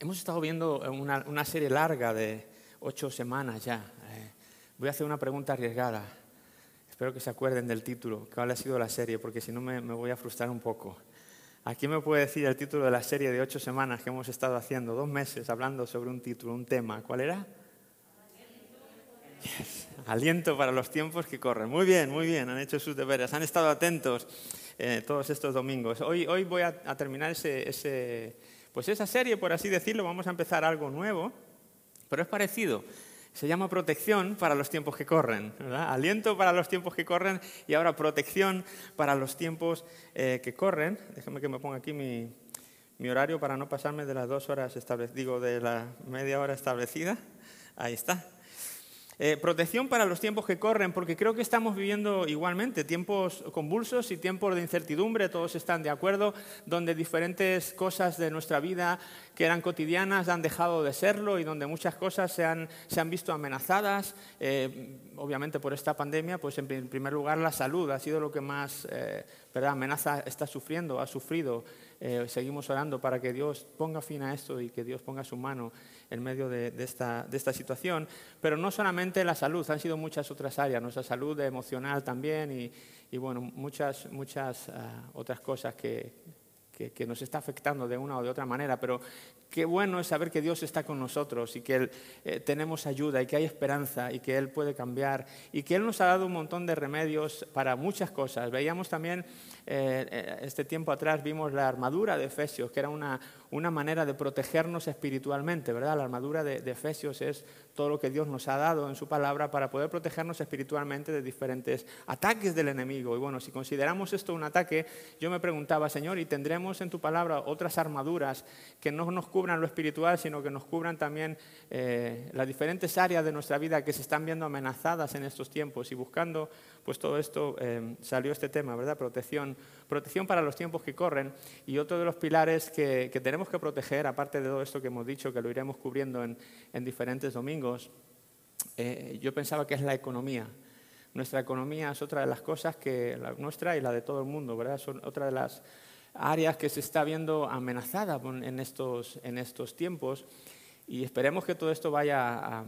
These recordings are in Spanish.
Hemos estado viendo una, serie larga de ocho semanas ya. Eh, voy a hacer una pregunta arriesgada. Espero que se acuerden del título, cuál ha sido la serie, porque si no me, voy a frustrar un poco. ¿A quién me puede decir el título de la serie de ocho semanas que hemos estado haciendo? Dos meses hablando sobre un título, un tema. ¿Cuál era? Aliento para los tiempos que corren. Muy bien, muy bien, han hecho sus deberes, han estado atentos eh, todos estos domingos. Hoy, hoy voy a, terminar ese, ese pues esa serie, por así decirlo, vamos a empezar algo nuevo, pero es parecido. Se llama protección para los tiempos que corren, Aliento para los tiempos que corren y ahora protección para los tiempos eh, que corren. Déjame que me ponga aquí mi, mi, horario para no pasarme de las dos horas establecidas, digo, de la media hora establecida. Ahí está. Eh, protección para los tiempos que corren, porque creo que estamos viviendo igualmente tiempos convulsos y tiempos de incertidumbre, todos están de acuerdo, donde diferentes cosas de nuestra vida que eran cotidianas han dejado de serlo y donde muchas cosas se han, se han visto amenazadas, eh, obviamente por esta pandemia, pues en primer lugar la salud ha sido lo que más eh, amenaza está sufriendo, ha sufrido. Seguimos orando para que Dios ponga fin a esto y que Dios ponga su mano en medio de, esta, situación. Pero no solamente la salud, han sido muchas otras áreas, nuestra salud emocional también y, bueno, muchas, muchas ah, otras cosas que, que, nos está afectando de una o de otra manera, pero qué bueno es saber que Dios está con nosotros y que eh, tenemos ayuda y que hay esperanza y que Él puede cambiar y que Él nos ha dado un montón de remedios para muchas cosas. Veíamos también, eh, eh, este tiempo atrás, vimos la armadura de Efesios, que era una, una manera de protegernos espiritualmente, ¿verdad? La armadura de, de Efesios es todo lo que Dios nos ha dado en su palabra para poder protegernos espiritualmente de diferentes ataques del enemigo. Y bueno, si consideramos esto un ataque, yo me preguntaba, Señor, ¿y tendremos en tu palabra otras armaduras que no nos cubran lo espiritual, sino que nos cubran también eh, las diferentes áreas de nuestra vida que se están viendo amenazadas en estos tiempos? Y buscando pues todo esto eh, salió este tema, ¿verdad? Protección, protección para los tiempos que corren. Y otro de los pilares que, tenemos que proteger, aparte de todo esto que hemos dicho, que lo iremos cubriendo en, diferentes domingos, eh, yo pensaba que es la economía. Nuestra economía es otra de las cosas que, la nuestra y la de todo el mundo, ¿verdad? Son otra de las áreas que se está viendo amenazada en estos, en estos tiempos. Y esperemos que todo esto vaya a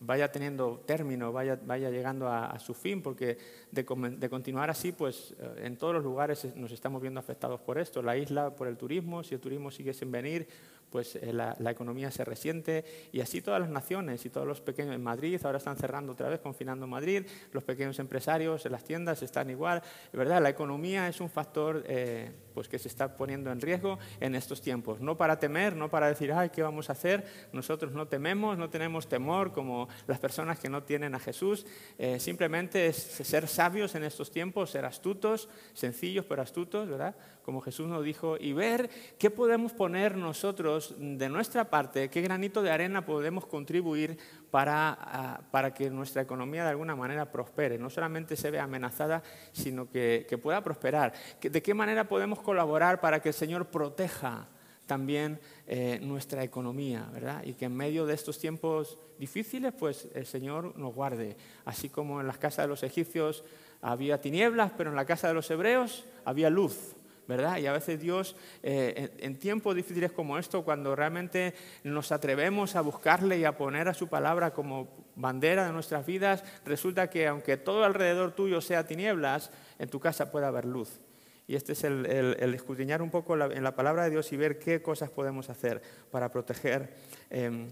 vaya teniendo término, vaya, vaya llegando a, su fin, porque de, de, continuar así, pues eh, en todos los lugares nos estamos viendo afectados por esto. La isla por el turismo, si el turismo sigue sin venir, pues eh, la, economía se resiente y así todas las naciones y todos los pequeños en Madrid ahora están cerrando otra vez, confinando Madrid, los pequeños empresarios las tiendas están igual, verdad, la economía es un factor eh, pues que se está poniendo en riesgo en estos tiempos, no para temer, no para decir, ay, ¿qué vamos a hacer? Nosotros no tememos, no tenemos temor como las personas que no tienen a Jesús, eh, simplemente es ser sabios en estos tiempos, ser astutos, sencillos pero astutos, ¿verdad? Como Jesús nos dijo, y ver qué podemos poner nosotros de nuestra parte, qué granito de arena podemos contribuir para, ah, para que nuestra economía de alguna manera prospere, no solamente se vea amenazada, sino que, pueda prosperar. ¿De qué manera podemos colaborar para que el Señor proteja también eh, nuestra economía, ¿verdad? Y que en medio de estos tiempos difíciles, pues el Señor nos guarde. Así como en las casas de los egipcios había tinieblas, pero en la casa de los hebreos había luz. ¿Verdad? Y a veces Dios, eh, en, tiempos difíciles como esto, cuando realmente nos atrevemos a buscarle y a poner a su palabra como bandera de nuestras vidas, resulta que aunque todo alrededor tuyo sea tinieblas, en tu casa puede haber luz. Y este es el, escudriñar un poco en la palabra de Dios y ver qué cosas podemos hacer para proteger, em,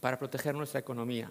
para proteger nuestra economía.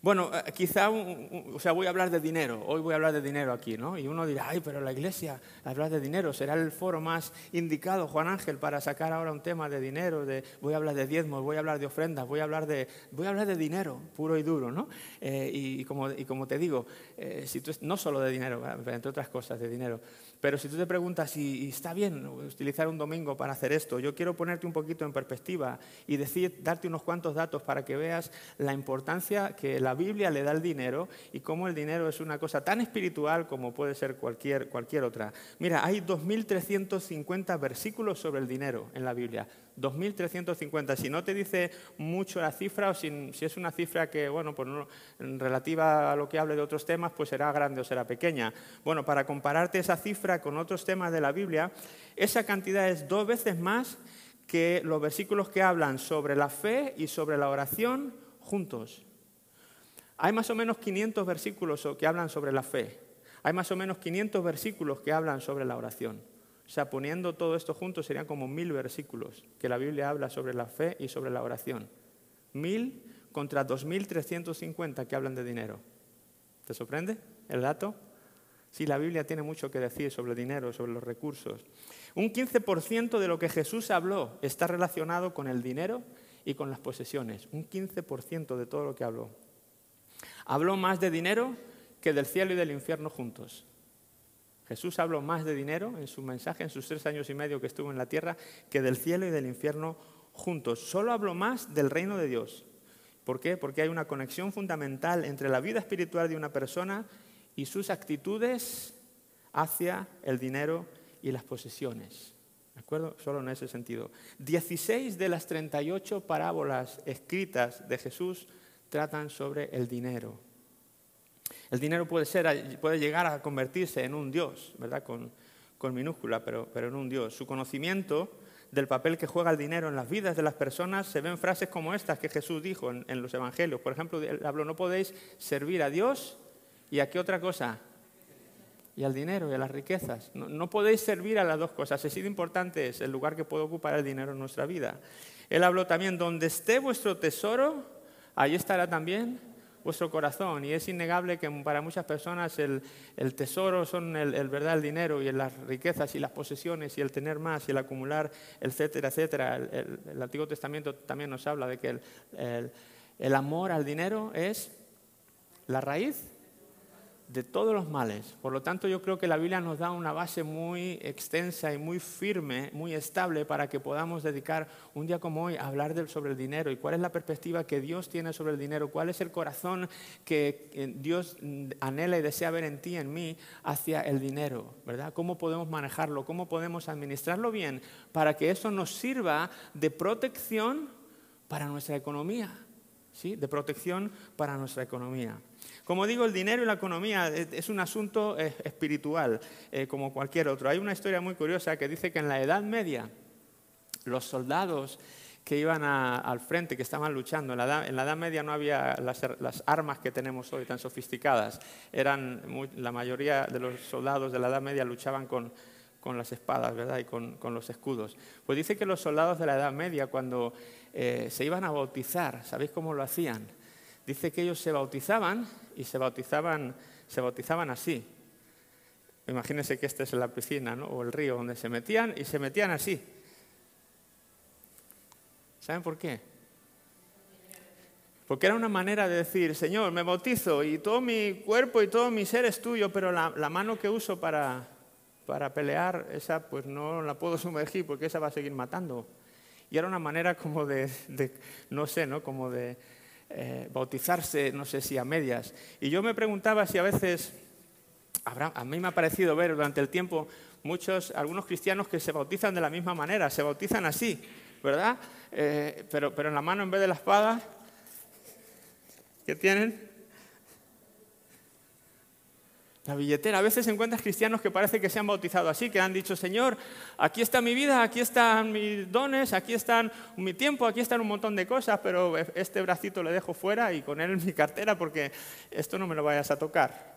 Bueno, eh, quizá, o sea, voy a hablar de dinero, hoy voy a hablar de dinero aquí, ¿no? Y uno dirá, ay, pero la iglesia, hablar de dinero, será el foro más indicado, Juan Ángel, para sacar ahora un tema de dinero, de, voy a hablar de diezmos, voy a hablar de ofrendas, voy a hablar de, voy a hablar de dinero, puro y duro, ¿no? Eh, y, como, y, como, te digo, eh, si no solo de dinero, entre otras cosas, de dinero, pero si tú te preguntas si está bien utilizar un domingo para hacer esto, yo quiero ponerte un poquito en perspectiva y decir, darte unos cuantos datos para que veas la importancia que la Biblia le da al dinero y cómo el dinero es una cosa tan espiritual como puede ser cualquier, cualquier otra. Mira, hay 2.350 versículos sobre el dinero en la Biblia. 2.350. Si no te dice mucho la cifra o si, es una cifra que, bueno, pues relativa a lo que hable de otros temas, pues será grande o será pequeña. Bueno, para compararte esa cifra con otros temas de la Biblia, esa cantidad es dos veces más que los versículos que hablan sobre la fe y sobre la oración juntos. Hay más o menos 500 versículos que hablan sobre la fe. Hay más o menos 500 versículos que hablan sobre la oración. O sea, poniendo todo esto junto serían como mil versículos que la Biblia habla sobre la fe y sobre la oración. Mil contra 2.350 que hablan de dinero. ¿Te sorprende el dato? Sí, la Biblia tiene mucho que decir sobre el dinero, sobre los recursos. Un 15% de lo que Jesús habló está relacionado con el dinero y con las posesiones. Un 15% de todo lo que habló. Habló más de dinero que del cielo y del infierno juntos. Jesús habló más de dinero en su mensaje, en sus tres años y medio que estuvo en la tierra, que del cielo y del infierno juntos. Solo habló más del reino de Dios. ¿Por qué? Porque hay una conexión fundamental entre la vida espiritual de una persona y sus actitudes hacia el dinero y las posesiones. ¿De acuerdo? Solo en ese sentido. 16 de las 38 parábolas escritas de Jesús tratan sobre el dinero. El dinero puede, ser, puede llegar a convertirse en un Dios, ¿verdad? Con, minúscula, pero, en un Dios. Su conocimiento del papel que juega el dinero en las vidas de las personas se ven frases como estas que Jesús dijo en, los evangelios. Por ejemplo, él habló, no podéis servir a Dios ¿Y a qué otra cosa? Y al dinero y a las riquezas. No, podéis servir a las dos cosas. Así de importante es el lugar que puede ocupar el dinero en nuestra vida. Él habló también, donde esté vuestro tesoro, ahí estará también vuestro corazón. Y es innegable que para muchas personas el, tesoro son el, verdad, el dinero y las riquezas y las posesiones y el tener más y el acumular, etcétera, etcétera. El, Antiguo Testamento también nos habla de que el amor al dinero es la raíz de todos los males. Por lo tanto, yo creo que la Biblia nos da una base muy extensa y muy firme, muy estable para que podamos dedicar un día como hoy a hablar sobre el dinero y cuál es la perspectiva que Dios tiene sobre el dinero, cuál es el corazón que eh, Dios anhela y desea ver en ti, en mí, hacia el dinero, ¿verdad? ¿Cómo podemos manejarlo? ¿Cómo podemos administrarlo bien para que eso nos sirva de protección para nuestra economía? ¿Sí? De protección para nuestra economía. Como digo, el dinero y la economía es un asunto eh, espiritual, eh, como cualquier otro. Hay una historia muy curiosa que dice que en la Edad Media los soldados que iban al frente, que estaban luchando. En la, Edad, Media no había las, armas que tenemos hoy tan sofisticadas. Eran la mayoría de los soldados de la Edad Media luchaban con, las espadas ¿verdad? y con, los escudos. Pues dice que los soldados de la Edad Media, cuando eh, se iban a bautizar, ¿sabéis cómo lo hacían? Dice que ellos se bautizaban y se bautizaban, se bautizaban así. Imagínense que esta es la piscina ¿no? o el río donde se metían y se metían así. ¿Saben por qué? Porque era una manera de decir, Señor, me bautizo y todo mi cuerpo y todo mi ser es tuyo, pero la, mano que uso para, para pelear, esa pues no la puedo sumergir porque esa va a seguir matando. Y era una manera como de, de no sé, ¿no? Como de, eh, bautizarse, no sé si a medias. Y yo me preguntaba si a veces, a mí me ha parecido ver durante el tiempo muchos, algunos cristianos que se bautizan de la misma manera, se bautizan así, ¿verdad? Eh, pero, pero en la mano en vez de la espada, ¿qué tienen? La billetera. A veces encuentras cristianos que parece que se han bautizado así, que han dicho, Señor, aquí está mi vida, aquí están mis dones, aquí están mi tiempo, aquí están un montón de cosas, pero este bracito le dejo fuera y con él mi cartera porque esto no me lo vayas a tocar.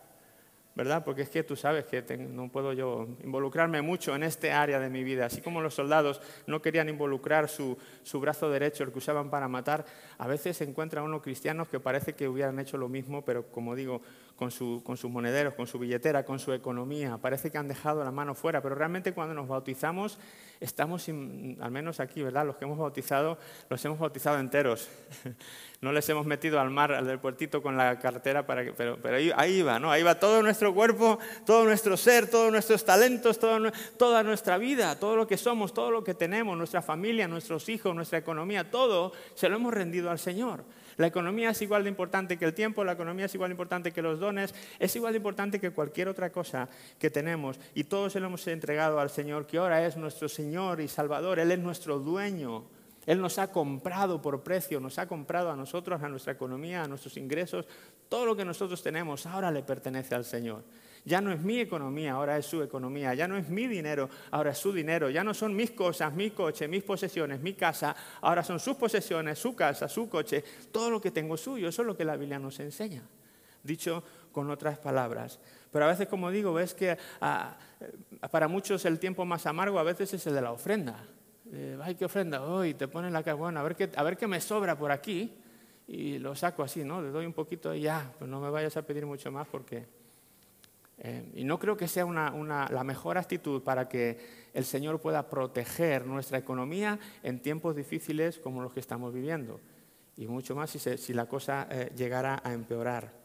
¿verdad? Porque es que tú sabes que no puedo yo involucrarme mucho en este área de mi vida. Así como los soldados no querían involucrar su, su brazo derecho, el que usaban para matar, a veces se encuentra uno cristianos que parece que hubieran hecho lo mismo, pero como digo, con, su, con sus monederos, con su billetera, con su economía. Parece que han dejado la mano fuera, pero realmente cuando nos bautizamos estamos, al menos aquí, ¿verdad? Los que hemos bautizado, los hemos bautizado enteros. no les hemos metido al mar, al del puertito con la cartera, para que, pero, pero ahí, ahí, va, ¿no? Ahí va todo nuestro cuerpo, todo nuestro ser, todos nuestros talentos, toda nuestra vida, todo lo que somos, todo lo que tenemos, nuestra familia, nuestros hijos, nuestra economía, todo se lo hemos rendido al Señor. La economía es igual de importante que el tiempo, la economía es igual de importante que los dones, es igual de importante que cualquier otra cosa que tenemos. Y todos se lo hemos entregado al Señor, que ahora es nuestro Señor y Salvador, Él es nuestro dueño. Él nos ha comprado por precio, nos ha comprado a nosotros, a nuestra economía, a nuestros ingresos, todo lo que nosotros tenemos ahora le pertenece al Señor. Ya no es mi economía, ahora es su economía. Ya no es mi dinero, ahora es su dinero. Ya no son mis cosas, mi coche, mis posesiones, mi casa, ahora son sus posesiones, su casa, su coche. Todo lo que tengo suyo. Eso es lo que la Biblia nos enseña. Dicho con otras palabras. Pero a veces, como digo, ves que ah, para muchos el tiempo más amargo a veces es el de la ofrenda. Eh, ay, qué ofrenda, hoy te ponen la cara, a ver qué me sobra por aquí y lo saco así, ¿no? Le doy un poquito y ya, pues no me vayas a pedir mucho más porque... Eh, y no creo que sea la mejor actitud para que el Señor pueda proteger nuestra economía en tiempos difíciles como los que estamos viviendo. Y mucho más si, la cosa eh, llegara a empeorar.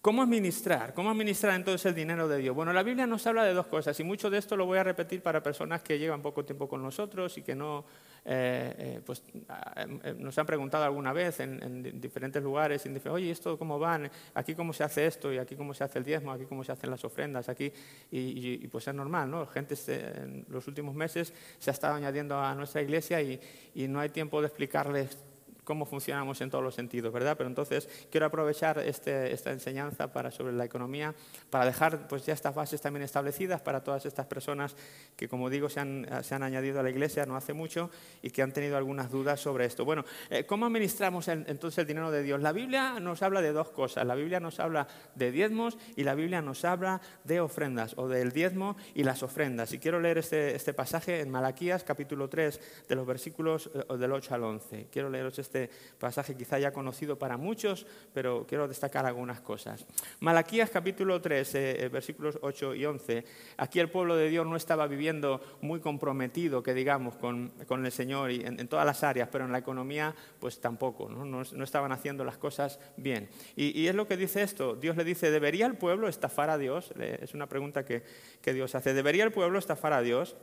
¿Cómo administrar? ¿Cómo administrar entonces el dinero de Dios? Bueno, la Biblia nos habla de dos cosas y mucho de esto lo voy a repetir para personas que llevan poco tiempo con nosotros y que no, eh, eh, pues, ah, eh, nos han preguntado alguna vez en, diferentes lugares, y oye, ¿esto cómo van? Aquí cómo se hace esto y aquí cómo se hace el diezmo, aquí cómo se hacen las ofrendas, aquí y, pues es normal, ¿no? Gente en los últimos meses se ha estado añadiendo a nuestra iglesia y no hay tiempo de explicarles cómo funcionamos en todos los sentidos, ¿verdad? Pero entonces quiero aprovechar este, esta enseñanza para, sobre la economía para dejar pues, ya estas bases también establecidas para todas estas personas que, como digo, se han, se han añadido a la iglesia no hace mucho y que han tenido algunas dudas sobre esto. Bueno, eh, ¿cómo administramos entonces el dinero de Dios? La Biblia nos habla de dos cosas. La Biblia nos habla de diezmos y la Biblia nos habla de ofrendas o del diezmo y las ofrendas. Y quiero leer este, este pasaje en Malaquías capítulo 3 de los versículos eh, del 8 al 11. Quiero leeros este este pasaje quizá ya conocido para muchos, pero quiero destacar algunas cosas. Malaquías capítulo 3, eh, versículos 8 y 11. Aquí el pueblo de Dios no estaba viviendo muy comprometido, que digamos, con, el Señor y en, todas las áreas, pero en la economía pues tampoco, no, estaban haciendo las cosas bien. Y, es lo que dice esto, Dios le dice, ¿debería el pueblo estafar a Dios? Es una pregunta que, que Dios hace, ¿debería el pueblo estafar a Dios?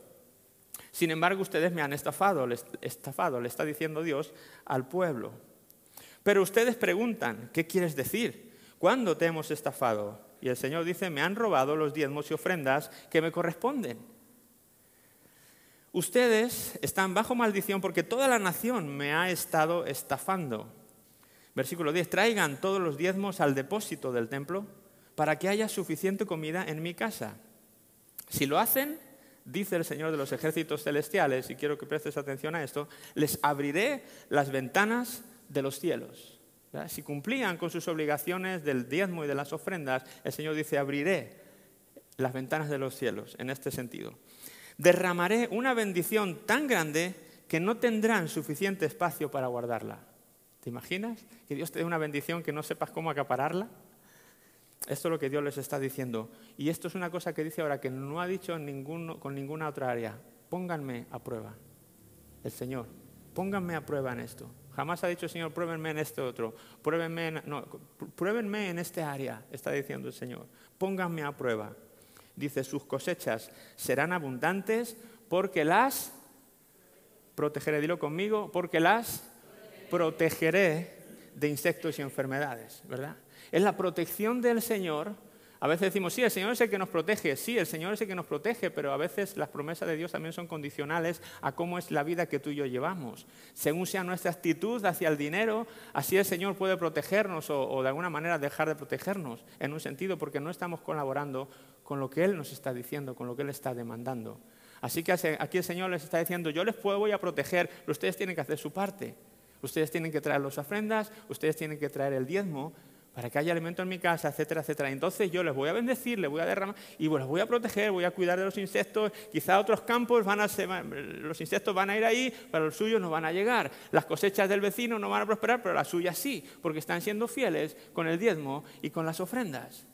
Sin embargo, ustedes me han estafado, le está diciendo Dios al pueblo. Pero ustedes preguntan, ¿qué quieres decir? ¿Cuándo te hemos estafado? Y el Señor dice, me han robado los diezmos y ofrendas que me corresponden. Ustedes están bajo maldición porque toda la nación me ha estado estafando. Versículo 10, traigan todos los diezmos al depósito del templo para que haya suficiente comida en mi casa. Si lo hacen, dice el Señor de los ejércitos celestiales, y quiero que prestes atención a esto, les abriré las ventanas de los cielos. Si cumplían con sus obligaciones del diezmo y de las ofrendas, el Señor dice, abriré las ventanas de los cielos, en este sentido. Derramaré una bendición tan grande que no tendrán suficiente espacio para guardarla. ¿Te imaginas? Que Dios te dé una bendición que no sepas cómo acapararla. Esto es lo que Dios les está diciendo. Y esto es una cosa que dice ahora que no ha dicho con ninguna otra área. Pónganme a prueba. El Señor. Pónganme a prueba en esto. Jamás ha dicho el Señor, pruébenme en este otro. Pruébenme en, no, pruébenme en este área, está diciendo el Señor. Pónganme a prueba. Dice, sus cosechas serán abundantes porque las protegeré. Dilo conmigo, porque las protegeré de insectos y enfermedades, ¿verdad? Es la protección del Señor. A veces decimos, sí, el Señor es el que nos protege, sí, el Señor es el que nos protege, pero a veces las promesas de Dios también son condicionales a cómo es la vida que tú y yo llevamos. Según sea nuestra actitud hacia el dinero, así el Señor puede protegernos o, de alguna manera dejar de protegernos, en un sentido, porque no estamos colaborando con lo que Él nos está diciendo, con lo que Él está demandando. Así que aquí el Señor les está diciendo, yo les puedo, voy a proteger, pero ustedes tienen que hacer su parte. Ustedes tienen que traer las ofrendas, ustedes tienen que traer el diezmo, para que haya alimento en mi casa, etcétera, etcétera. Entonces yo les voy a bendecir, les voy a derramar y los voy a proteger, voy a cuidar de los insectos. Quizá otros campos van a ser, los insectos van a ir ahí, pero los suyos no van a llegar. Las cosechas del vecino no van a prosperar, pero las suyas sí, porque están siendo fieles con el diezmo y con las ofrendas.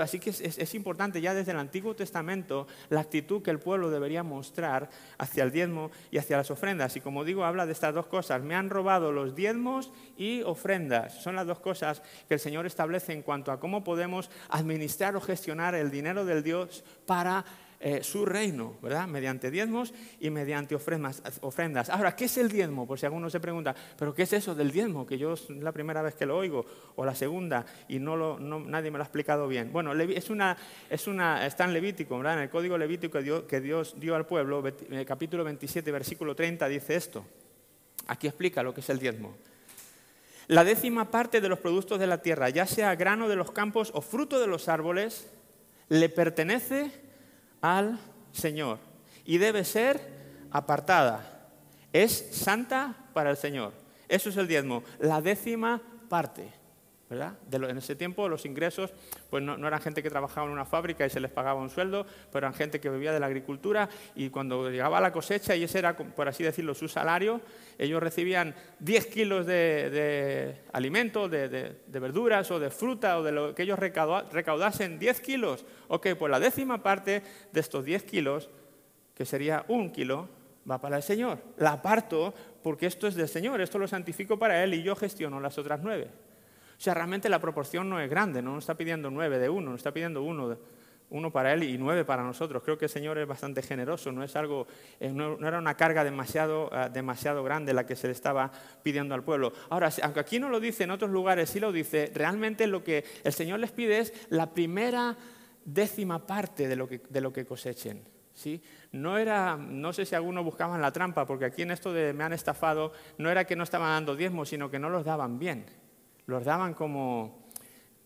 Así que es, importante ya desde el Antiguo Testamento la actitud que el pueblo debería mostrar hacia el diezmo y hacia las ofrendas. Y como digo, habla de estas dos cosas. Me han robado los diezmos y ofrendas. Son las dos cosas que el Señor establece en cuanto a cómo podemos administrar o gestionar el dinero del Dios para eh, su reino, ¿verdad? Mediante diezmos y mediante ofrendas, Ahora, ¿qué es el diezmo? Por si alguno se pregunta, ¿pero qué es eso del diezmo? Que yo es la primera vez que lo oigo, o la segunda, y no nadie me lo ha explicado bien. Bueno, es una, es una, está en Levítico, ¿verdad? En el código levítico que Dios dio al pueblo, el capítulo 27, versículo 30, dice esto. Aquí explica lo que es el diezmo. La décima parte de los productos de la tierra, ya sea grano de los campos o fruto de los árboles, le pertenece al Señor y debe ser apartada. Es santa para el Señor. Eso es el diezmo, la décima parte en ese tiempo los ingresos pues no, eran gente que trabajaba en una fábrica y se les pagaba un sueldo, pero eran gente que vivía de la agricultura y cuando llegaba la cosecha y ese era, por así decirlo, su salario, ellos recibían 10 kilos de, alimento, de, verduras o de fruta o de lo que ellos recaudasen, 10 kilos. Ok, pues la décima parte de estos 10 kilos, que sería un kilo, va para el Señor. La aparto porque esto es del Señor, esto lo santifico para Él y yo gestiono las otras nueve. O sea, realmente la proporción no es grande, no nos está pidiendo nueve de uno, nos está pidiendo uno, uno para él y nueve para nosotros. Creo que el Señor es bastante generoso, no es algo, eh, no, era una carga demasiado, eh, demasiado grande la que se le estaba pidiendo al pueblo. Ahora, aunque aquí no lo dice, en otros lugares sí lo dice, realmente lo que el Señor les pide es la primera décima parte de lo que, de lo que cosechen. ¿Sí? No era, no sé si algunos buscaban la trampa, porque aquí en esto de me han estafado, no era que no estaban dando diezmos, sino que no los daban bien los daban como,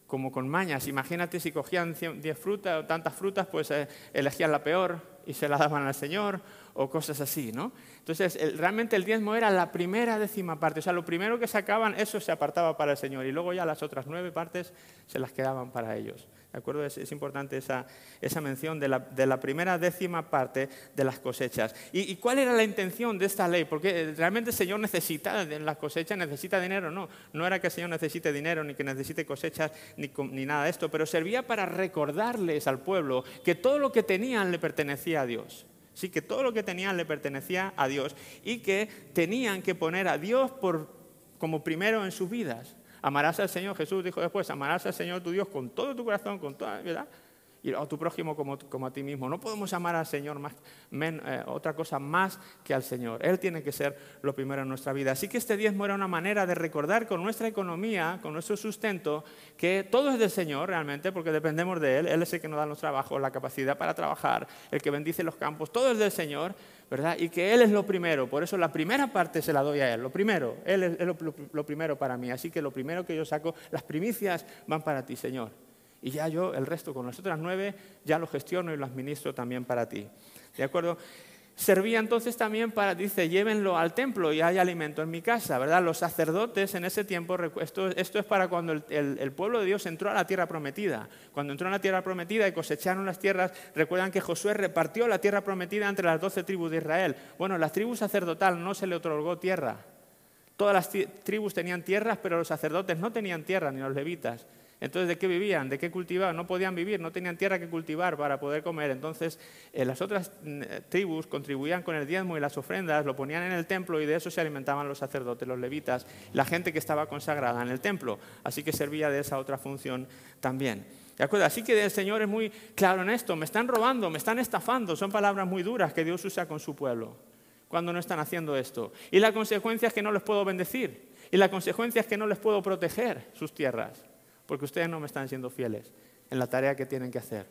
como con mañas. Imagínate si cogían 10 frutas o tantas frutas, pues eh, elegían la peor y se la daban al Señor o cosas así, ¿no? Entonces, realmente el diezmo era la primera décima parte, o sea, lo primero que sacaban, eso se apartaba para el Señor y luego ya las otras nueve partes se las quedaban para ellos. ¿De acuerdo? Es, importante esa, mención de la, primera décima parte de las cosechas. ¿Y, cuál era la intención de esta ley? Porque realmente el Señor necesita, las cosechas necesita dinero, no. No era que el Señor necesite dinero, ni que necesite cosechas, ni, ni nada de esto, pero servía para recordarles al pueblo que todo lo que tenían le pertenecía a Dios. Sí, que todo lo que tenían le pertenecía a Dios y que tenían que poner a Dios por, como primero en sus vidas. Amarás al Señor, Jesús dijo después, amarás al Señor tu Dios con todo tu corazón, con toda, ¿verdad? y a tu prójimo como, a ti mismo. No podemos amar al Señor más, eh, otra cosa más que al Señor. Él tiene que ser lo primero en nuestra vida. Así que este diezmo era una manera de recordar con nuestra economía, con nuestro sustento, que todo es del Señor realmente, porque dependemos de Él. Él es el que nos da los trabajos, la capacidad para trabajar, el que bendice los campos, todo es del Señor. ¿Verdad? Y que Él es lo primero, por eso la primera parte se la doy a Él, lo primero, Él es, lo primero para mí, así que lo primero que yo saco, las primicias van para ti, Señor y ya yo el resto con las otras nueve ya lo gestiono y lo administro también para ti. ¿De acuerdo? Servía entonces también para, dice, llévenlo al templo y hay alimento en mi casa, ¿verdad? Los sacerdotes en ese tiempo, esto, esto es para cuando el, pueblo de Dios entró a la tierra prometida. Cuando entró a la tierra prometida y cosecharon las tierras, recuerdan que Josué repartió la tierra prometida entre las doce tribus de Israel. Bueno, la tribu sacerdotal no se le otorgó tierra. Todas las tribus tenían tierras, pero los sacerdotes no tenían tierra, ni los levitas. Entonces, ¿de qué vivían? ¿De qué cultivaban? No podían vivir, no tenían tierra que cultivar para poder comer. Entonces, eh, las otras mm, tribus contribuían con el diezmo y las ofrendas, lo ponían en el templo y de eso se alimentaban los sacerdotes, los levitas, la gente que estaba consagrada en el templo. Así que servía de esa otra función también. ¿De acuerdo? Así que el Señor es muy claro en esto. Me están robando, me están estafando. Son palabras muy duras que Dios usa con su pueblo cuando no están haciendo esto. Y la consecuencia es que no les puedo bendecir. Y la consecuencia es que no les puedo proteger sus tierras porque ustedes no me están siendo fieles en la tarea que tienen que hacer.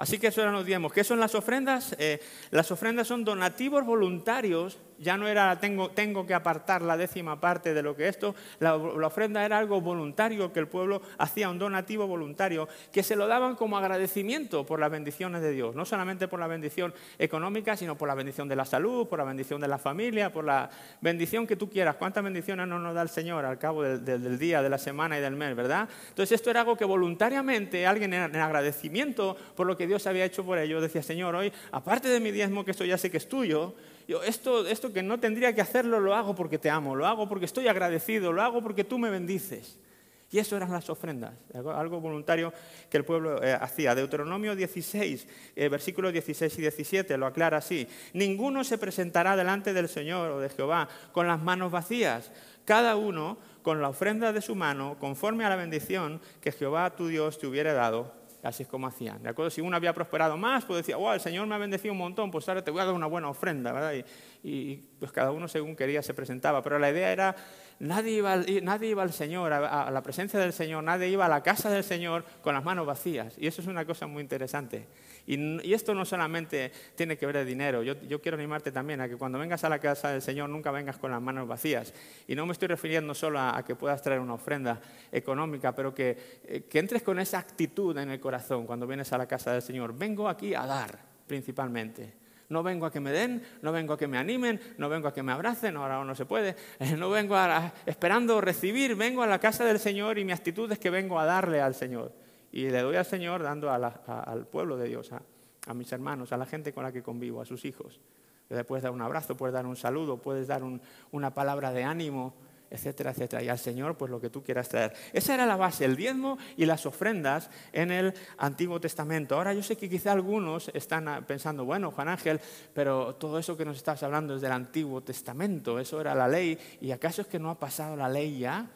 Así que eso era los diezmos. ¿Qué son las ofrendas? Eh, las ofrendas son donativos voluntarios ya no era tengo, tengo que apartar la décima parte de lo que esto, la, ofrenda era algo voluntario que el pueblo hacía, un donativo voluntario, que se lo daban como agradecimiento por las bendiciones de Dios, no solamente por la bendición económica, sino por la bendición de la salud, por la bendición de la familia, por la bendición que tú quieras. ¿Cuántas bendiciones no nos da el Señor al cabo del, día, de la semana y del mes, verdad? Entonces esto era algo que voluntariamente alguien en, agradecimiento por lo que Dios había hecho por ellos decía, Señor, hoy, aparte de mi diezmo, que esto ya sé que es tuyo, esto, esto que no tendría que hacerlo lo hago porque te amo, lo hago porque estoy agradecido, lo hago porque tú me bendices. Y eso eran las ofrendas, algo voluntario que el pueblo eh, hacía. Deuteronomio 16, eh, versículos 16 y 17 lo aclara así. Ninguno se presentará delante del Señor o de Jehová con las manos vacías, cada uno con la ofrenda de su mano, conforme a la bendición que Jehová tu Dios te hubiera dado Así es como hacían. ¿De acuerdo? Si uno había prosperado más, pues decía, wow, el Señor me ha bendecido un montón, pues ahora te voy a dar una buena ofrenda, ¿verdad? Y, pues cada uno según quería se presentaba. Pero la idea era, nadie iba, nadie iba al Señor, a, la presencia del Señor, nadie iba a la casa del Señor con las manos vacías. Y eso es una cosa muy interesante. Y, esto no solamente tiene que ver de dinero, yo, quiero animarte también a que cuando vengas a la casa del Señor nunca vengas con las manos vacías. Y no me estoy refiriendo solo a, que puedas traer una ofrenda económica, pero que, eh, que entres con esa actitud en el corazón cuando vienes a la casa del Señor. Vengo aquí a dar principalmente. No vengo a que me den, no vengo a que me animen, no vengo a que me abracen, ahora no se puede. No vengo esperando recibir, vengo a la casa del Señor y mi actitud es que vengo a darle al Señor. Y le doy al Señor dando al pueblo de Dios, a, mis hermanos, a la gente con la que convivo, a sus hijos. Le puedes dar un abrazo, puedes dar un saludo, puedes dar una palabra de ánimo, etcétera, etcétera. Y al Señor, pues lo que tú quieras traer. Esa era la base, el diezmo y las ofrendas en el Antiguo Testamento. Ahora yo sé que quizá algunos están pensando, bueno, Juan Ángel, pero todo eso que nos estás hablando es del Antiguo Testamento, eso era la ley, ¿y acaso es que no ha pasado la ley ya?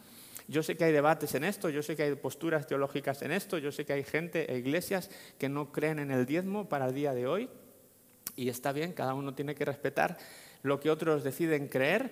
Yo sé que hay debates en esto, yo sé que hay posturas teológicas en esto, yo sé que hay gente e iglesias que no creen en el diezmo para el día de hoy, y está bien, cada uno tiene que respetar lo que otros deciden creer.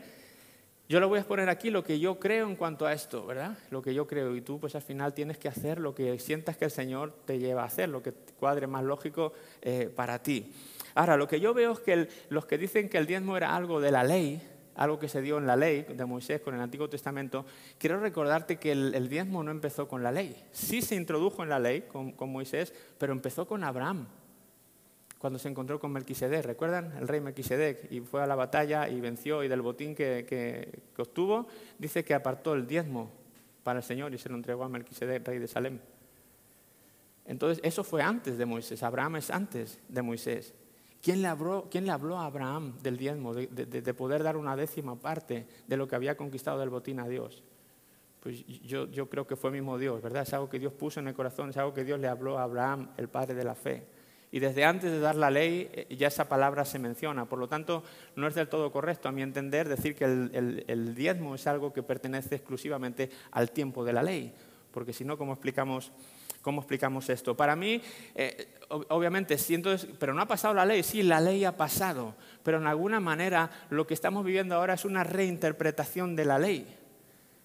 Yo le voy a poner aquí lo que yo creo en cuanto a esto, ¿verdad? Lo que yo creo. Y tú, pues al final tienes que hacer lo que sientas que el Señor te lleva a hacer, lo que cuadre más lógico eh, para ti. Ahora, lo que yo veo es que los que dicen que el diezmo era algo de la ley, algo que se dio en la ley de Moisés con el Antiguo Testamento, quiero recordarte que el, diezmo no empezó con la ley. Sí se introdujo en la ley con, Moisés, pero empezó con Abraham cuando se encontró con Melquisedec. ¿Recuerdan? El rey Melquisedec y fue a la batalla y venció y del botín que, obtuvo, dice que apartó el diezmo para el Señor y se lo entregó a Melquisedec, rey de Salem. Entonces, eso fue antes de Moisés. Abraham es antes de Moisés. ¿Quién le habló, a Abraham del diezmo, de, de, poder dar una décima parte de lo que había conquistado del botín a Dios? Pues yo, yo creo que fue mismo Dios, ¿verdad? Es algo que Dios puso en el corazón, es algo que Dios le habló a Abraham, el padre de la fe. Y desde antes de dar la ley eh, ya esa palabra se menciona. Por lo tanto, no es del todo correcto, a mi entender, decir que el, diezmo es algo que pertenece exclusivamente al tiempo de la ley. Porque si no, ¿cómo explicamos, cómo explicamos esto? Para mí, eh, obviamente, siento, pero no ha pasado la ley. Sí, la ley ha pasado. Pero en alguna manera lo que estamos viviendo ahora es una reinterpretación de la ley.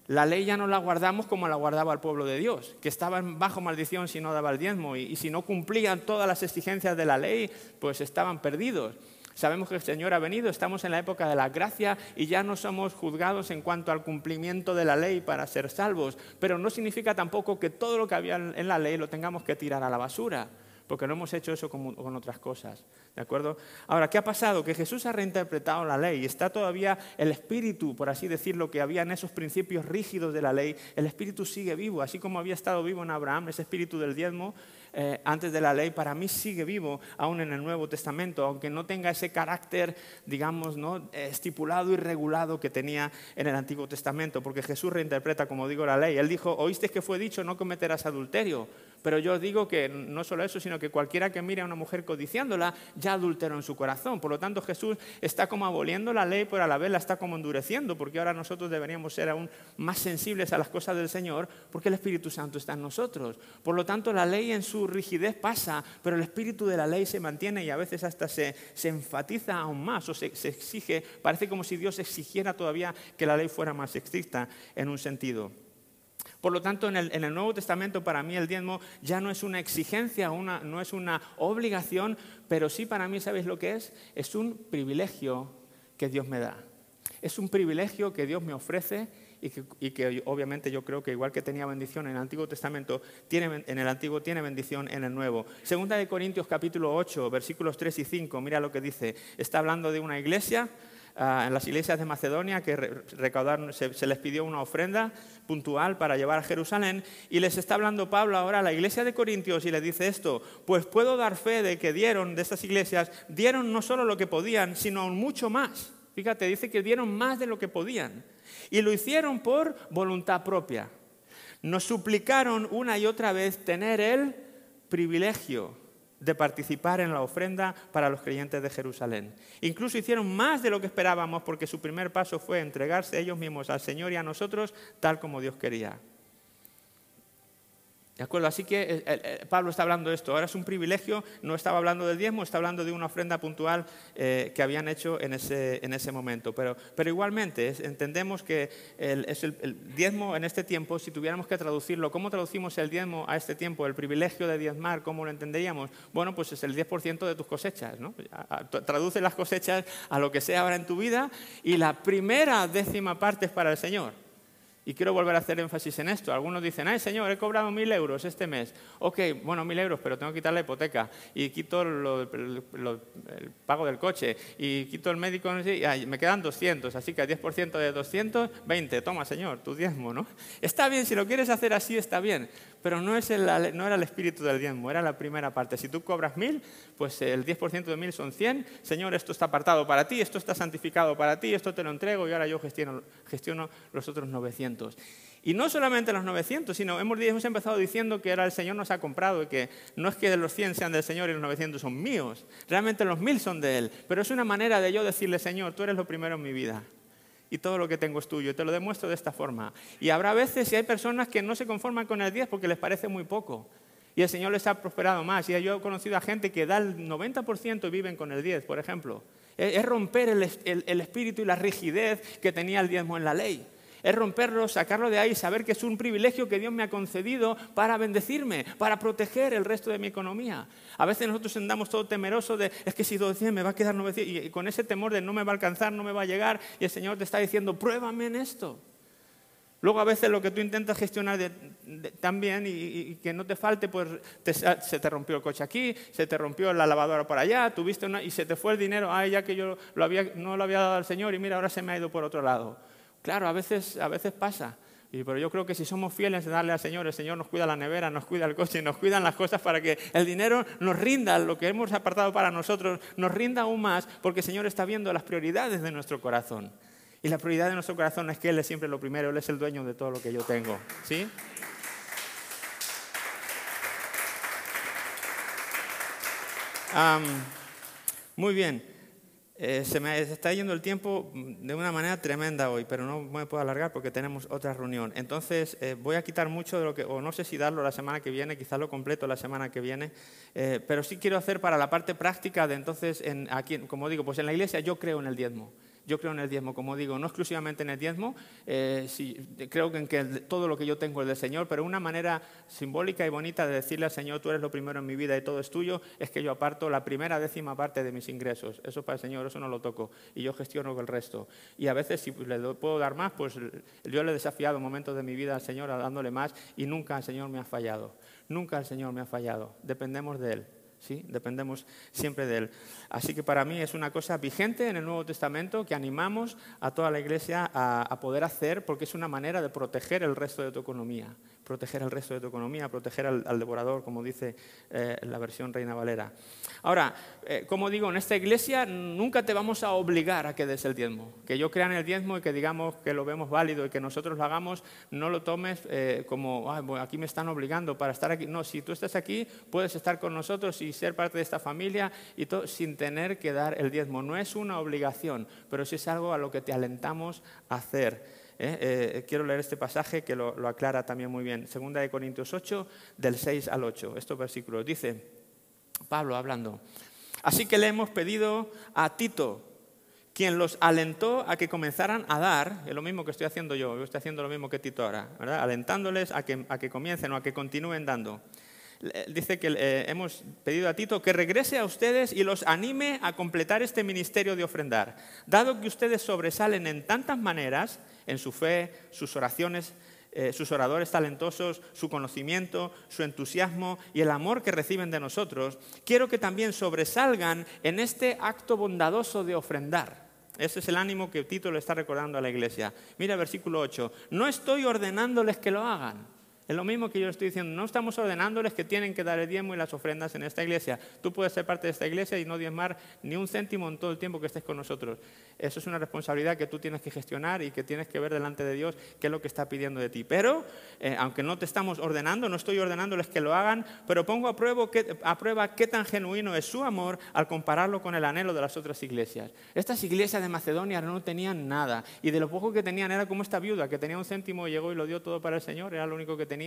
La ley ya no la guardamos como la guardaba el pueblo de Dios, que estaban bajo maldición si no daba el diezmo y, si no cumplían todas las exigencias de la ley, pues estaban perdidos. Sabemos que el Señor ha venido, estamos en la época de la gracia y ya no somos juzgados en cuanto al cumplimiento de la ley para ser salvos, pero no significa tampoco que todo lo que había en la ley lo tengamos que tirar a la basura porque no hemos hecho eso con, otras cosas. ¿De acuerdo? Ahora, ¿qué ha pasado? Que Jesús ha reinterpretado la ley y está todavía el espíritu, por así decirlo, que había en esos principios rígidos de la ley. El espíritu sigue vivo, así como había estado vivo en Abraham, ese espíritu del diezmo, eh, antes de la ley, para mí sigue vivo aún en el Nuevo Testamento, aunque no tenga ese carácter, digamos, ¿no? estipulado y regulado que tenía en el Antiguo Testamento, porque Jesús reinterpreta, como digo, la ley. Él dijo, oíste que fue dicho, no cometerás adulterio. Pero yo digo que no solo eso, sino que cualquiera que mire a una mujer codiciándola ya adulteró en su corazón. Por lo tanto, Jesús está como aboliendo la ley, pero a la vez la está como endureciendo, porque ahora nosotros deberíamos ser aún más sensibles a las cosas del Señor, porque el Espíritu Santo está en nosotros. Por lo tanto, la ley en su rigidez pasa, pero el espíritu de la ley se mantiene y a veces hasta se, enfatiza aún más o se, se exige, parece como si Dios exigiera todavía que la ley fuera más estricta en un sentido. Por lo tanto, en el, Nuevo Testamento para mí el diezmo ya no es una exigencia, no es una obligación, pero sí para mí, ¿sabéis lo que es? Es un privilegio que Dios me da. Es un privilegio que Dios me ofrece y que, obviamente yo creo que igual que tenía bendición en el Antiguo Testamento, tiene, en el Antiguo tiene bendición en el Nuevo. Segunda de Corintios capítulo 8, versículos 3 y 5, mira lo que dice. Está hablando de una iglesia en las iglesias de Macedonia que recaudaron, se, les pidió una ofrenda puntual para llevar a Jerusalén y les está hablando Pablo ahora a la iglesia de Corintios y le dice esto, pues puedo dar fe de que dieron, de estas iglesias, dieron no solo lo que podían, sino mucho más. Fíjate, dice que dieron más de lo que podían y lo hicieron por voluntad propia. Nos suplicaron una y otra vez tener el privilegio de participar en la ofrenda para los creyentes de Jerusalén. Incluso hicieron más de lo que esperábamos porque su primer paso fue entregarse ellos mismos al Señor y a nosotros tal como Dios quería. ¿De acuerdo? Así que eh, eh, eh, Pablo está hablando de esto. Ahora es un privilegio, no estaba hablando del diezmo, está hablando de una ofrenda puntual que habían hecho en ese, en ese momento. Pero, pero igualmente, entendemos que el, es el, diezmo en este tiempo, si tuviéramos que traducirlo, ¿cómo traducimos el diezmo a este tiempo? El privilegio de diezmar, ¿cómo lo entenderíamos? Bueno, pues es el 10% de tus cosechas. ¿no? Traduce las cosechas a lo que sea ahora en tu vida y la primera décima parte es para el Señor. Y quiero volver a hacer énfasis en esto. Algunos dicen, ay señor, he cobrado mil euros este mes. Ok, bueno, mil euros, pero tengo que quitar la hipoteca. Y quito el pago del coche. Y quito el médico, y me quedan 200. Así que al 10% de 200, 20. Toma, señor, tu diezmo, ¿no? Está bien, si lo quieres hacer así, está bien pero no era el espíritu del diezmo, era la primera parte. Si tú cobras mil, pues el 10% de mil son 100. Señor, esto está apartado para ti, esto está santificado para ti, esto te lo entrego y ahora yo gestiono, gestiono los otros 900. Y no solamente los 900, sino hemos, empezado diciendo que era el Señor nos ha comprado y que no es que los 100 sean del Señor y los 900 son míos. Realmente los mil son de Él. Pero es una manera de yo decirle, Señor, tú eres lo primero en mi vida y todo lo que tengo es tuyo. Te lo demuestro de esta forma. Y habrá veces y hay personas que no se conforman con el 10 porque les parece muy poco. Y el Señor les ha prosperado más. Y yo he conocido a gente que da el 90% y viven con el 10, por ejemplo. Es romper el espíritu y la rigidez que tenía el diezmo en la ley es romperlo, sacarlo de ahí, saber que es un privilegio que Dios me ha concedido para bendecirme, para proteger el resto de mi economía. A veces nosotros andamos todo temerosos de, es que si 200 me va a quedar 900, y con ese temor de no me va a alcanzar, no me va a llegar, y el Señor te está diciendo, pruébame en esto. Luego a veces lo que tú intentas gestionar también y, que no te falte, pues se te rompió el coche aquí, se te rompió la lavadora por allá, tuviste una, y se te fue el dinero, ay, ya que yo no lo había dado al Señor y mira, ahora se me ha ido por otro lado. Claro, a veces, a veces pasa. pero yo creo que si somos fieles en darle al Señor, el Señor nos cuida la nevera, nos cuida el coche, nos cuidan las cosas para que el dinero nos rinda, lo que hemos apartado para nosotros, nos rinda aún más, porque el Señor está viendo las prioridades de nuestro corazón. Y la prioridad de nuestro corazón es que Él es siempre lo primero, Él es el dueño de todo lo que yo tengo. ¿Sí? muy bien. Eh, se me está yendo el tiempo de una manera tremenda hoy, pero no me puedo alargar porque tenemos otra reunión. Entonces, eh, voy a quitar mucho de lo que, o no sé si darlo la semana que viene, quizás lo completo la semana que viene, eh, pero sí quiero hacer para la parte práctica de entonces, en, aquí, como digo, pues en la iglesia yo creo en el diezmo. Yo creo en el diezmo, como digo, no exclusivamente en el diezmo, eh, creo que en que todo lo que yo tengo es del Señor, pero una manera simbólica y bonita de decirle al Señor, tú eres lo primero en mi vida y todo es tuyo, es que yo aparto la primera décima parte de mis ingresos. Eso para el Señor, eso no lo toco. Y yo gestiono el resto. Y a veces, si le puedo dar más, pues yo le he desafiado momentos de mi vida al Señor dándole más y nunca el Señor me ha fallado. Nunca el Señor me ha fallado. Dependemos de Él. ¿Sí? Dependemos siempre de Él. Así que para mí es una cosa vigente en el Nuevo Testamento que animamos a toda la Iglesia a, poder hacer porque es una manera de proteger el resto de tu economía, proteger el resto de tu economía, proteger al, devorador, como dice eh, la versión Reina Valera. Ahora, eh, como digo, en esta iglesia nunca te vamos a obligar a que des el diezmo. Que yo crea en el diezmo y que digamos que lo vemos válido y que nosotros lo hagamos, no lo tomes eh, como, aquí me están obligando para estar aquí. No, si tú estás aquí, puedes estar con nosotros y ser parte de esta familia y todo, sin tener que dar el diezmo. No es una obligación, pero sí es algo a lo que te alentamos a hacer. ¿Eh? quiero leer este pasaje que lo, lo, aclara también muy bien. Segunda de Corintios 8, del 6 al 8. Estos versículos. Dice, Pablo hablando. Así que le hemos pedido a Tito, quien los alentó a que comenzaran a dar, es lo mismo que estoy haciendo yo, yo estoy haciendo lo mismo que Tito ahora, alentándoles a que, a que comiencen o a que continúen dando. Dice que eh, hemos pedido a Tito que regrese a ustedes y los anime a completar este ministerio de ofrendar, dado que ustedes sobresalen en tantas maneras, en su fe, sus oraciones, eh, sus oradores talentosos, su conocimiento, su entusiasmo y el amor que reciben de nosotros, quiero que también sobresalgan en este acto bondadoso de ofrendar. Ese es el ánimo que Tito le está recordando a la iglesia. Mira versículo 8. No estoy ordenándoles que lo hagan es lo mismo que yo estoy diciendo. No estamos ordenándoles que tienen que dar el diezmo y las ofrendas en esta iglesia. Tú puedes ser parte de esta iglesia y no diezmar ni un céntimo en todo el tiempo que estés con nosotros. Eso es una responsabilidad que tú tienes que gestionar y que tienes que ver delante de Dios qué es lo que está pidiendo de ti. Pero, eh, aunque no te estamos ordenando, no estoy ordenándoles que lo hagan, pero pongo a prueba, a prueba qué tan genuino es su amor al compararlo con el anhelo de las otras iglesias. Estas iglesias de Macedonia no tenían nada y de lo poco que tenían era como esta viuda que tenía un céntimo y llegó y lo dio todo para el Señor, era lo único que tenía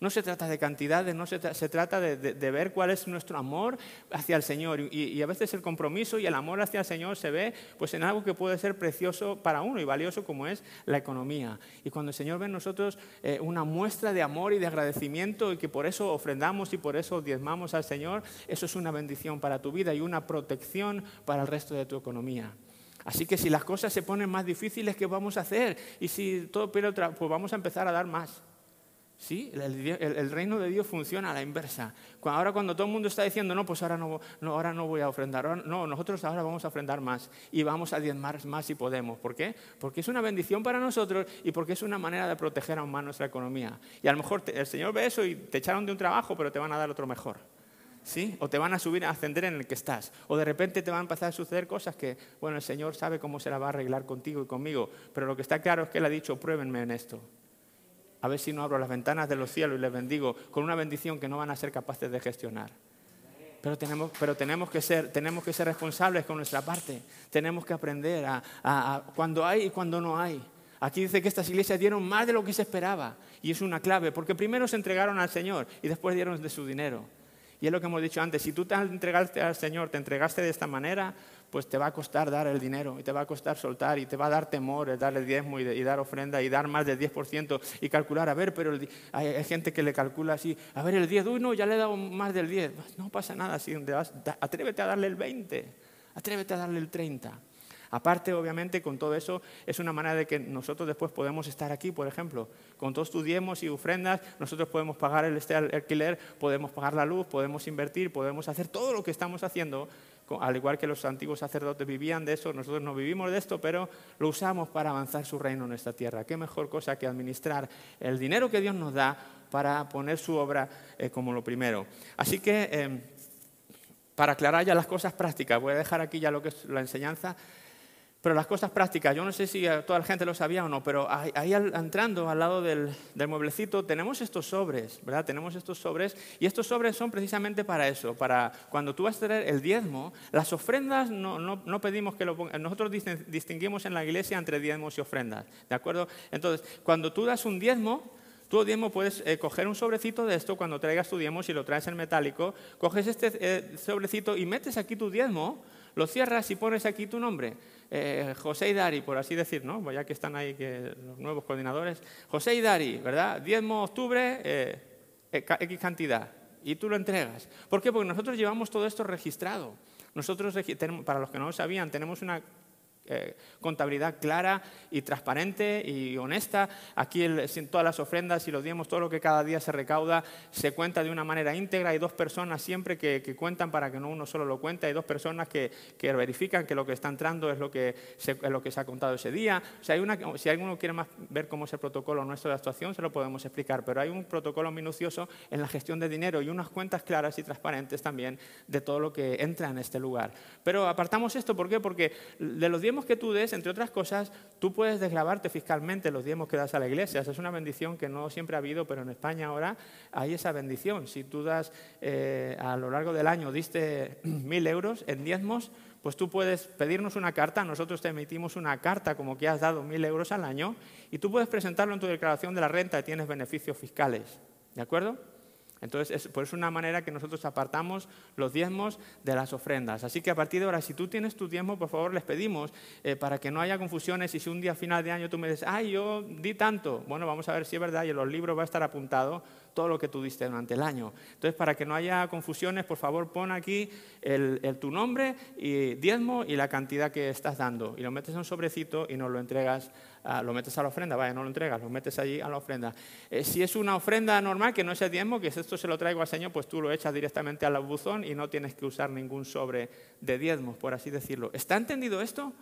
No se trata de cantidades, no se, trata de, ver cuál es nuestro amor hacia el Señor. Y, a veces el compromiso y el amor hacia el Señor se ve pues, en algo que puede ser precioso para uno y valioso como es la economía. Y cuando el Señor ve en nosotros eh, una muestra de amor y de agradecimiento y que por eso ofrendamos y por eso diezmamos al Señor, eso es una bendición para tu vida y una protección para el resto de tu economía. Así que si las cosas se ponen más difíciles, ¿qué vamos a hacer? Y si todo pierde pues vamos a empezar a dar más. ¿Sí? El, reino de Dios funciona a la inversa. Ahora cuando todo el mundo está diciendo, no, pues ahora no, ahora no voy a ofrendar, no, nosotros ahora vamos a ofrendar más y vamos a diezmar más si podemos. ¿Por qué? Porque es una bendición para nosotros y porque es una manera de proteger aún más nuestra economía. Y a lo mejor el Señor ve eso y te echaron de un trabajo, pero te van a dar otro mejor. ¿Sí? O te van a subir, a ascender en el que estás. O de repente te van a empezar a suceder cosas que, bueno, el Señor sabe cómo se la va a arreglar contigo y conmigo. Pero lo que está claro es que Él ha dicho, pruébenme en esto a ver si no abro las ventanas de los cielos y les bendigo con una bendición que no van a ser capaces de gestionar. Pero tenemos, pero tenemos, que, ser, tenemos que ser responsables con nuestra parte. Tenemos que aprender a, a cuando hay y cuando no hay. Aquí dice que estas iglesias dieron más de lo que se esperaba. Y es una clave, porque primero se entregaron al Señor y después dieron de su dinero. Y es lo que hemos dicho antes, si tú te entregaste al Señor, te entregaste de esta manera, pues te va a costar dar el dinero y te va a costar soltar y te va a dar temor el darle el diezmo y, dar ofrenda y dar más del 10% y calcular, a ver, pero hay, gente que le calcula así, a ver, el 10, uy, no, ya le he dado más del 10. No pasa nada, si atrévete a darle el 20, atrévete a darle el 30. Aparte, obviamente, con todo eso, es una manera de que nosotros después podemos estar aquí, por ejemplo, con todos tus diezmos y ofrendas, nosotros podemos pagar el este alquiler, podemos pagar la luz, podemos invertir, podemos hacer todo lo que estamos haciendo, al igual que los antiguos sacerdotes vivían de eso, nosotros no vivimos de esto, pero lo usamos para avanzar su reino en esta tierra. ¿Qué mejor cosa que administrar el dinero que Dios nos da para poner su obra eh, como lo primero? Así que, em, para aclarar ya las cosas prácticas, voy a dejar aquí ya lo que es la enseñanza. Pero las cosas prácticas, yo no sé si toda la gente lo sabía o no, pero ahí, entrando al lado del, mueblecito tenemos estos sobres, ¿verdad? Tenemos estos sobres y estos sobres son precisamente para eso, para cuando tú vas a traer el diezmo, las ofrendas no, no, pedimos que lo pongas, nosotros distinguimos en la iglesia entre diezmos y ofrendas, ¿de acuerdo? Entonces, cuando tú das un diezmo, Tú diezmo puedes eh, coger un sobrecito de esto cuando traigas tu diezmo, si lo traes en metálico, coges este eh, sobrecito y metes aquí tu diezmo, lo cierras y pones aquí tu nombre. Eh, José y por así decir, ¿no? Pues ya que están ahí que, los nuevos coordinadores. José y Dari, ¿verdad? Diezmo octubre, eh, eh, X cantidad. Y tú lo entregas. ¿Por qué? Porque nosotros llevamos todo esto registrado. Nosotros, para los que no lo sabían, tenemos una eh, contabilidad clara y transparente y honesta. Aquí el, todas las ofrendas y los diezmos, todo lo que cada día se recauda, se cuenta de una manera íntegra. Hay dos personas siempre que, cuentan para que no uno solo lo cuente. Hay dos personas que, verifican que lo que está entrando es lo que, se, es lo que se ha contado ese día. O sea, hay una, si alguno quiere más ver cómo es el protocolo nuestro de actuación, se lo podemos explicar. Pero hay un protocolo minucioso en la gestión de dinero y unas cuentas claras y transparentes también de todo lo que entra en este lugar. Pero apartamos esto, ¿por qué? Porque de los que tú des, entre otras cosas, tú puedes desglavarte fiscalmente los diezmos que das a la iglesia. Es una bendición que no siempre ha habido, pero en España ahora hay esa bendición. Si tú das eh, a lo largo del año, diste mil euros en diezmos, pues tú puedes pedirnos una carta, nosotros te emitimos una carta como que has dado mil euros al año y tú puedes presentarlo en tu declaración de la renta y tienes beneficios fiscales. ¿De acuerdo? Entonces, es, pues una manera que nosotros apartamos los diezmos de las ofrendas. Así que a partir de ahora, si tú tienes tu diezmo, por favor, les pedimos eh, para que no haya confusiones y si un día a final de año tú me dices, ay, yo di tanto, bueno, vamos a ver si es verdad y en los libros va a estar apuntado todo lo que tú diste durante el año. Entonces, para que no haya confusiones, por favor, pon aquí el, tu nombre y diezmo y la cantidad que estás dando. Y lo metes en un sobrecito y nos lo entregas, lo metes a la ofrenda, vaya, no lo entregas, lo metes allí a la ofrenda. Eh, si es una ofrenda normal, que no es el diezmo, que esto se lo traigo al Señor, pues tú lo echas directamente al buzón y no tienes que usar ningún sobre de diezmos, por así decirlo. ¿Está entendido esto?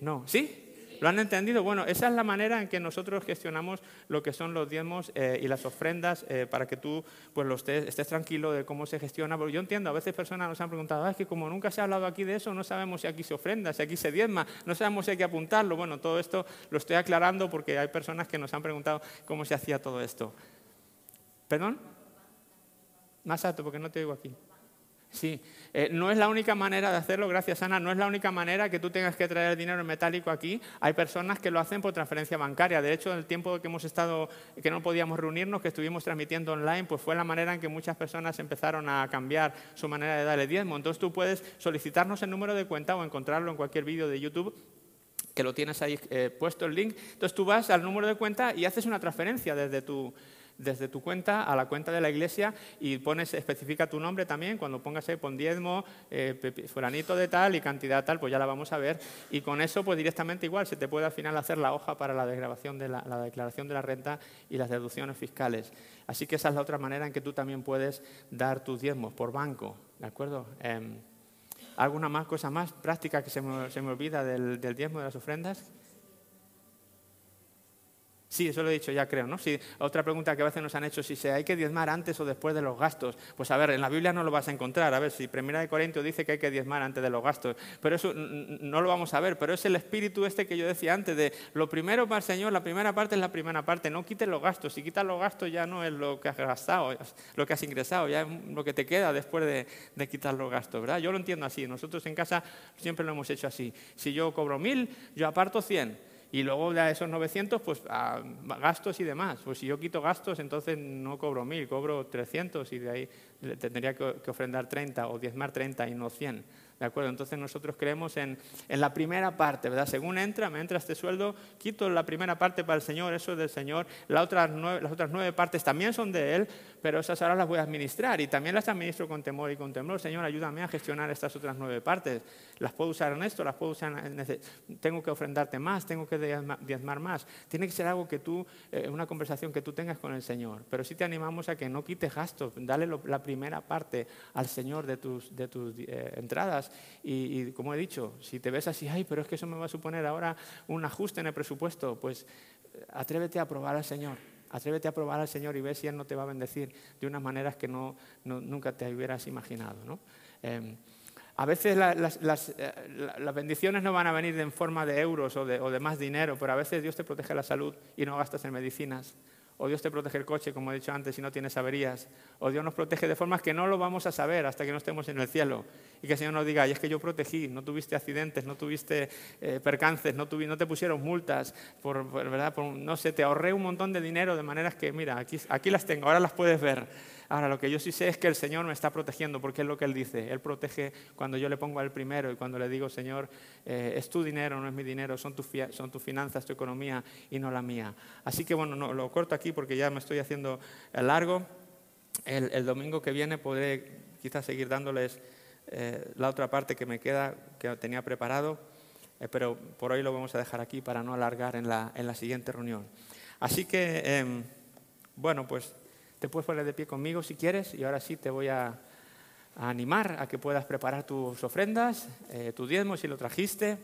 No, ¿sí? ¿Lo han entendido? Bueno, esa es la manera en que nosotros gestionamos lo que son los diezmos eh, y las ofrendas eh, para que tú pues, lo estés, estés, tranquilo de cómo se gestiona. Porque yo entiendo, a veces personas nos han preguntado, ah, es que como nunca se ha hablado aquí de eso, no sabemos si aquí se ofrenda, si aquí se diezma, no sabemos si hay que apuntarlo. Bueno, todo esto lo estoy aclarando porque hay personas que nos han preguntado cómo se hacía todo esto. ¿Perdón? Más alto, porque no te digo aquí. Sí, eh, no es la única manera de hacerlo, gracias Ana, no es la única manera que tú tengas que traer dinero metálico aquí. Hay personas que lo hacen por transferencia bancaria. De hecho, en el tiempo que hemos estado, que no podíamos reunirnos, que estuvimos transmitiendo online, pues fue la manera en que muchas personas empezaron a cambiar su manera de dar el diezmo. Entonces tú puedes solicitarnos el número de cuenta o encontrarlo en cualquier vídeo de YouTube que lo tienes ahí eh, puesto el link. Entonces tú vas al número de cuenta y haces una transferencia desde tu, desde tu cuenta a la cuenta de la iglesia y pones, especifica tu nombre también, cuando pongas ahí, pon diezmo, eh, fulanito de tal y cantidad tal, pues ya la vamos a ver. Y con eso, pues directamente igual, se te puede al final hacer la hoja para la desgrabación de la, declaración de la renta y las deducciones fiscales. Así que esa es la otra manera en que tú también puedes dar tus diezmos por banco, ¿de acuerdo? Em, ¿Alguna más cosa más práctica que se me, se me olvida del, del diezmo de las ofrendas? Sí, eso lo he dicho ya, creo, ¿no? otra pregunta que a veces nos han hecho, si se hay que diezmar antes o después de los gastos. Pues a ver, en la Biblia no lo vas a encontrar. A ver, si Primera de Corintios dice que hay que diezmar antes de los gastos, pero eso no lo vamos a ver. Pero es el espíritu este que yo decía antes, de lo primero para el Señor, la primera parte es la primera parte. No quites los gastos. Si quitas los gastos ya no es lo que has gastado, lo que has ingresado, ya es lo que te queda después de, de quitar los gastos, ¿verdad? Yo lo entiendo así. Nosotros en casa siempre lo hemos hecho así. Si yo cobro mil, yo aparto cien y luego de esos 900, pues gastos y demás. Pues si yo quito gastos, entonces no cobro 1000, cobro 300 y de ahí tendría que ofrendar 30 o diezmar 30 y no 100. ¿De acuerdo? Entonces nosotros creemos en, la primera parte, ¿verdad? Según entra, me entra este sueldo, quito la primera parte para el Señor, eso es del Señor. Otras, nueve, las otras nueve partes también son de Él, pero esas ahora las voy a administrar y también las administro con temor y con temor. Señor, ayúdame a gestionar estas otras nueve partes. Las puedo usar en esto, las puedo usar en... Tengo que ofrendarte más, tengo que diezmar más. Tiene que ser algo que tú, eh, una conversación que tú tengas con el Señor. Pero sí te animamos a que no quites gastos, dale la primera parte al Señor de tus, de tus eh, entradas y, como he dicho, si te ves así, ay, pero es que eso me va a suponer ahora un ajuste en el presupuesto, pues eh, atrévete a probar al Señor. Atrévete a probar al Señor y ve si Él no te va a bendecir de unas maneras que no, nunca te hubieras imaginado. ¿no? Em, a veces las, las, eh, las, bendiciones no van a venir en forma de euros o de, o de, más dinero, pero a veces Dios te protege la salud y no gastas en medicinas o Dios te protege el coche, como he dicho antes, si no tienes averías, o Dios nos protege de formas que no lo vamos a saber hasta que no estemos en el cielo. Y que el Señor nos diga, y es que yo protegí, no tuviste accidentes, no tuviste eh, percances, no, no, te pusieron multas, por, ¿verdad? no sé, te ahorré un montón de dinero de maneras que, mira, aquí, aquí las tengo, ahora las puedes ver. Ahora, lo que yo sí sé es que el Señor me está protegiendo, porque es lo que Él dice. Él protege cuando yo le pongo al primero y cuando le digo, Señor, eh, es tu dinero, no es mi dinero, son, son tus finanzas, tu economía y no la mía. Así que bueno, no, lo corto aquí porque ya me estoy haciendo largo. El, domingo que viene podré quizás seguir dándoles eh, la otra parte que me queda, que tenía preparado, eh, pero por hoy lo vamos a dejar aquí para no alargar en la, en la siguiente reunión. Así que, em, bueno, pues te puedes poner de pie conmigo si quieres y ahora sí te voy a, animar a que puedas preparar tus ofrendas, eh, tu diezmo si lo trajiste,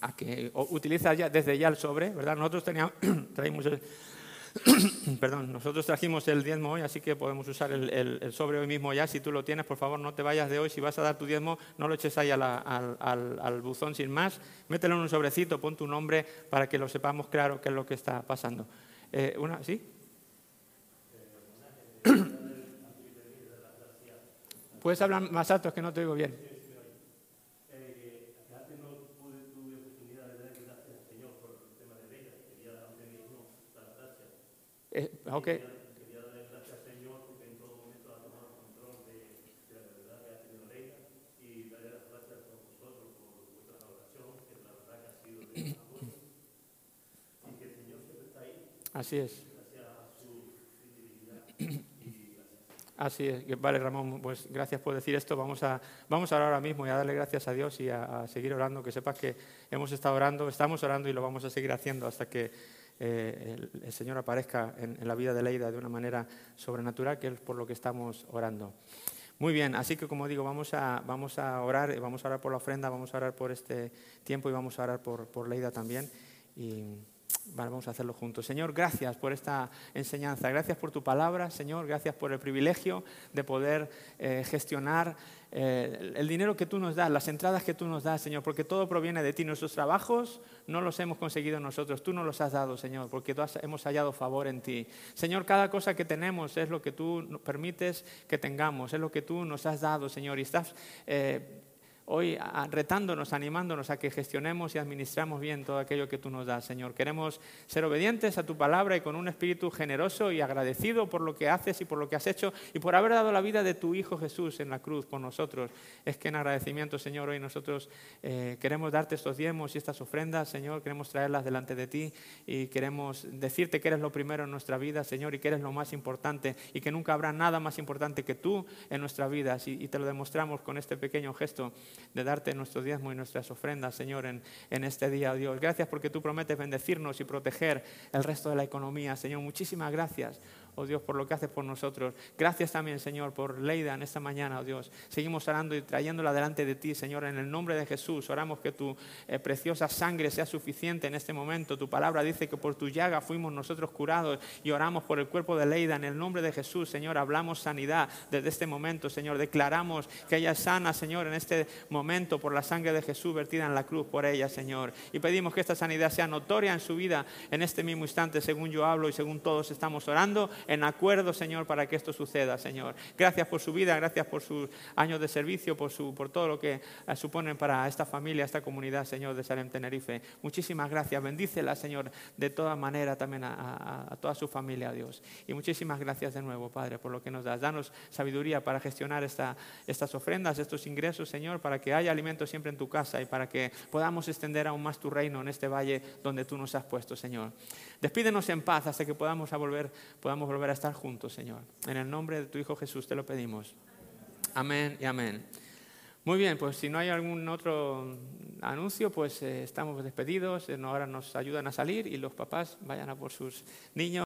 a que utilizas ya desde ya el sobre, ¿verdad? Nosotros teníamos, traímos perdón, nosotros trajimos el diezmo hoy, así que podemos usar el, sobre hoy mismo ya. Si tú lo tienes, por favor, no te vayas de hoy. Si vas a dar tu diezmo, no lo eches ahí al, al, buzón sin más. Mételo en un sobrecito, pon tu nombre para que lo sepamos claro qué es lo que está pasando. Eh, una, ¿Sí? ¿Puedes hablar más alto? Es que no te oigo bien. Eh, darle gracias al Así es. Vale Ramón, pues gracias por decir esto. Vamos a, vamos a orar ahora mismo y a darle gracias a Dios y a, seguir orando. Que sepas que hemos estado orando, estamos orando y lo vamos a seguir haciendo hasta que eh, el, Señor aparezca en, la vida de Leida de una manera sobrenatural, que es por lo que estamos orando. Muy bien, así que como digo, vamos a, vamos a orar, vamos a orar por la ofrenda, vamos a orar por este tiempo y vamos a orar por, por Leida también. Y, Vale, vamos a hacerlo juntos. Señor, gracias por esta enseñanza, gracias por tu palabra, Señor, gracias por el privilegio de poder eh, gestionar eh, el dinero que tú nos das, las entradas que tú nos das, Señor, porque todo proviene de ti. Nuestros trabajos no los hemos conseguido nosotros, tú nos los has dado, Señor, porque tú hemos hallado favor en ti. Señor, cada cosa que tenemos es lo que tú permites que tengamos, es lo que tú nos has dado, Señor, y estás... Eh, hoy retándonos, animándonos a que gestionemos y administramos bien todo aquello que tú nos das, Señor. Queremos ser obedientes a tu palabra y con un espíritu generoso y agradecido por lo que haces y por lo que has hecho y por haber dado la vida de tu Hijo Jesús en la cruz por nosotros. Es que en agradecimiento, Señor, hoy nosotros eh, queremos darte estos diezmos y estas ofrendas, Señor, queremos traerlas delante de ti y queremos decirte que eres lo primero en nuestra vida, Señor, y que eres lo más importante y que nunca habrá nada más importante que tú en nuestra vida. Y te lo demostramos con este pequeño gesto de darte nuestro diezmo y nuestras ofrendas, Señor, en, en este día, Dios. Gracias porque tú prometes bendecirnos y proteger el resto de la economía, Señor. Muchísimas gracias oh Dios, por lo que haces por nosotros. Gracias también, Señor, por Leida en esta mañana, oh Dios. Seguimos orando y trayéndola delante de ti, Señor, en el nombre de Jesús. Oramos que tu eh, preciosa sangre sea suficiente en este momento. Tu palabra dice que por tu llaga fuimos nosotros curados y oramos por el cuerpo de Leida en el nombre de Jesús, Señor. Hablamos sanidad desde este momento, Señor. Declaramos que ella es sana, Señor, en este momento por la sangre de Jesús vertida en la cruz por ella, Señor. Y pedimos que esta sanidad sea notoria en su vida en este mismo instante, según yo hablo y según todos estamos orando en acuerdo, Señor, para que esto suceda, Señor. Gracias por su vida, gracias por sus años de servicio, por, su, por todo lo que eh, suponen para esta familia, esta comunidad, Señor, de Salem Tenerife. Muchísimas gracias. Bendícela, Señor, de toda manera también a, toda su familia, Dios. Y muchísimas gracias de nuevo, Padre, por lo que nos das. Danos sabiduría para gestionar esta, estas ofrendas, estos ingresos, Señor, para que haya alimento siempre en tu casa y para que podamos extender aún más tu reino en este valle donde tú nos has puesto, Señor. Despídenos en paz hasta que podamos volver, podamos volver a estar juntos, Señor. En el nombre de tu Hijo Jesús te lo pedimos. Amén y amén. Muy bien, pues si no hay algún otro anuncio, pues eh, estamos despedidos. Eh, ahora nos ayudan a salir y los papás vayan a por sus niños.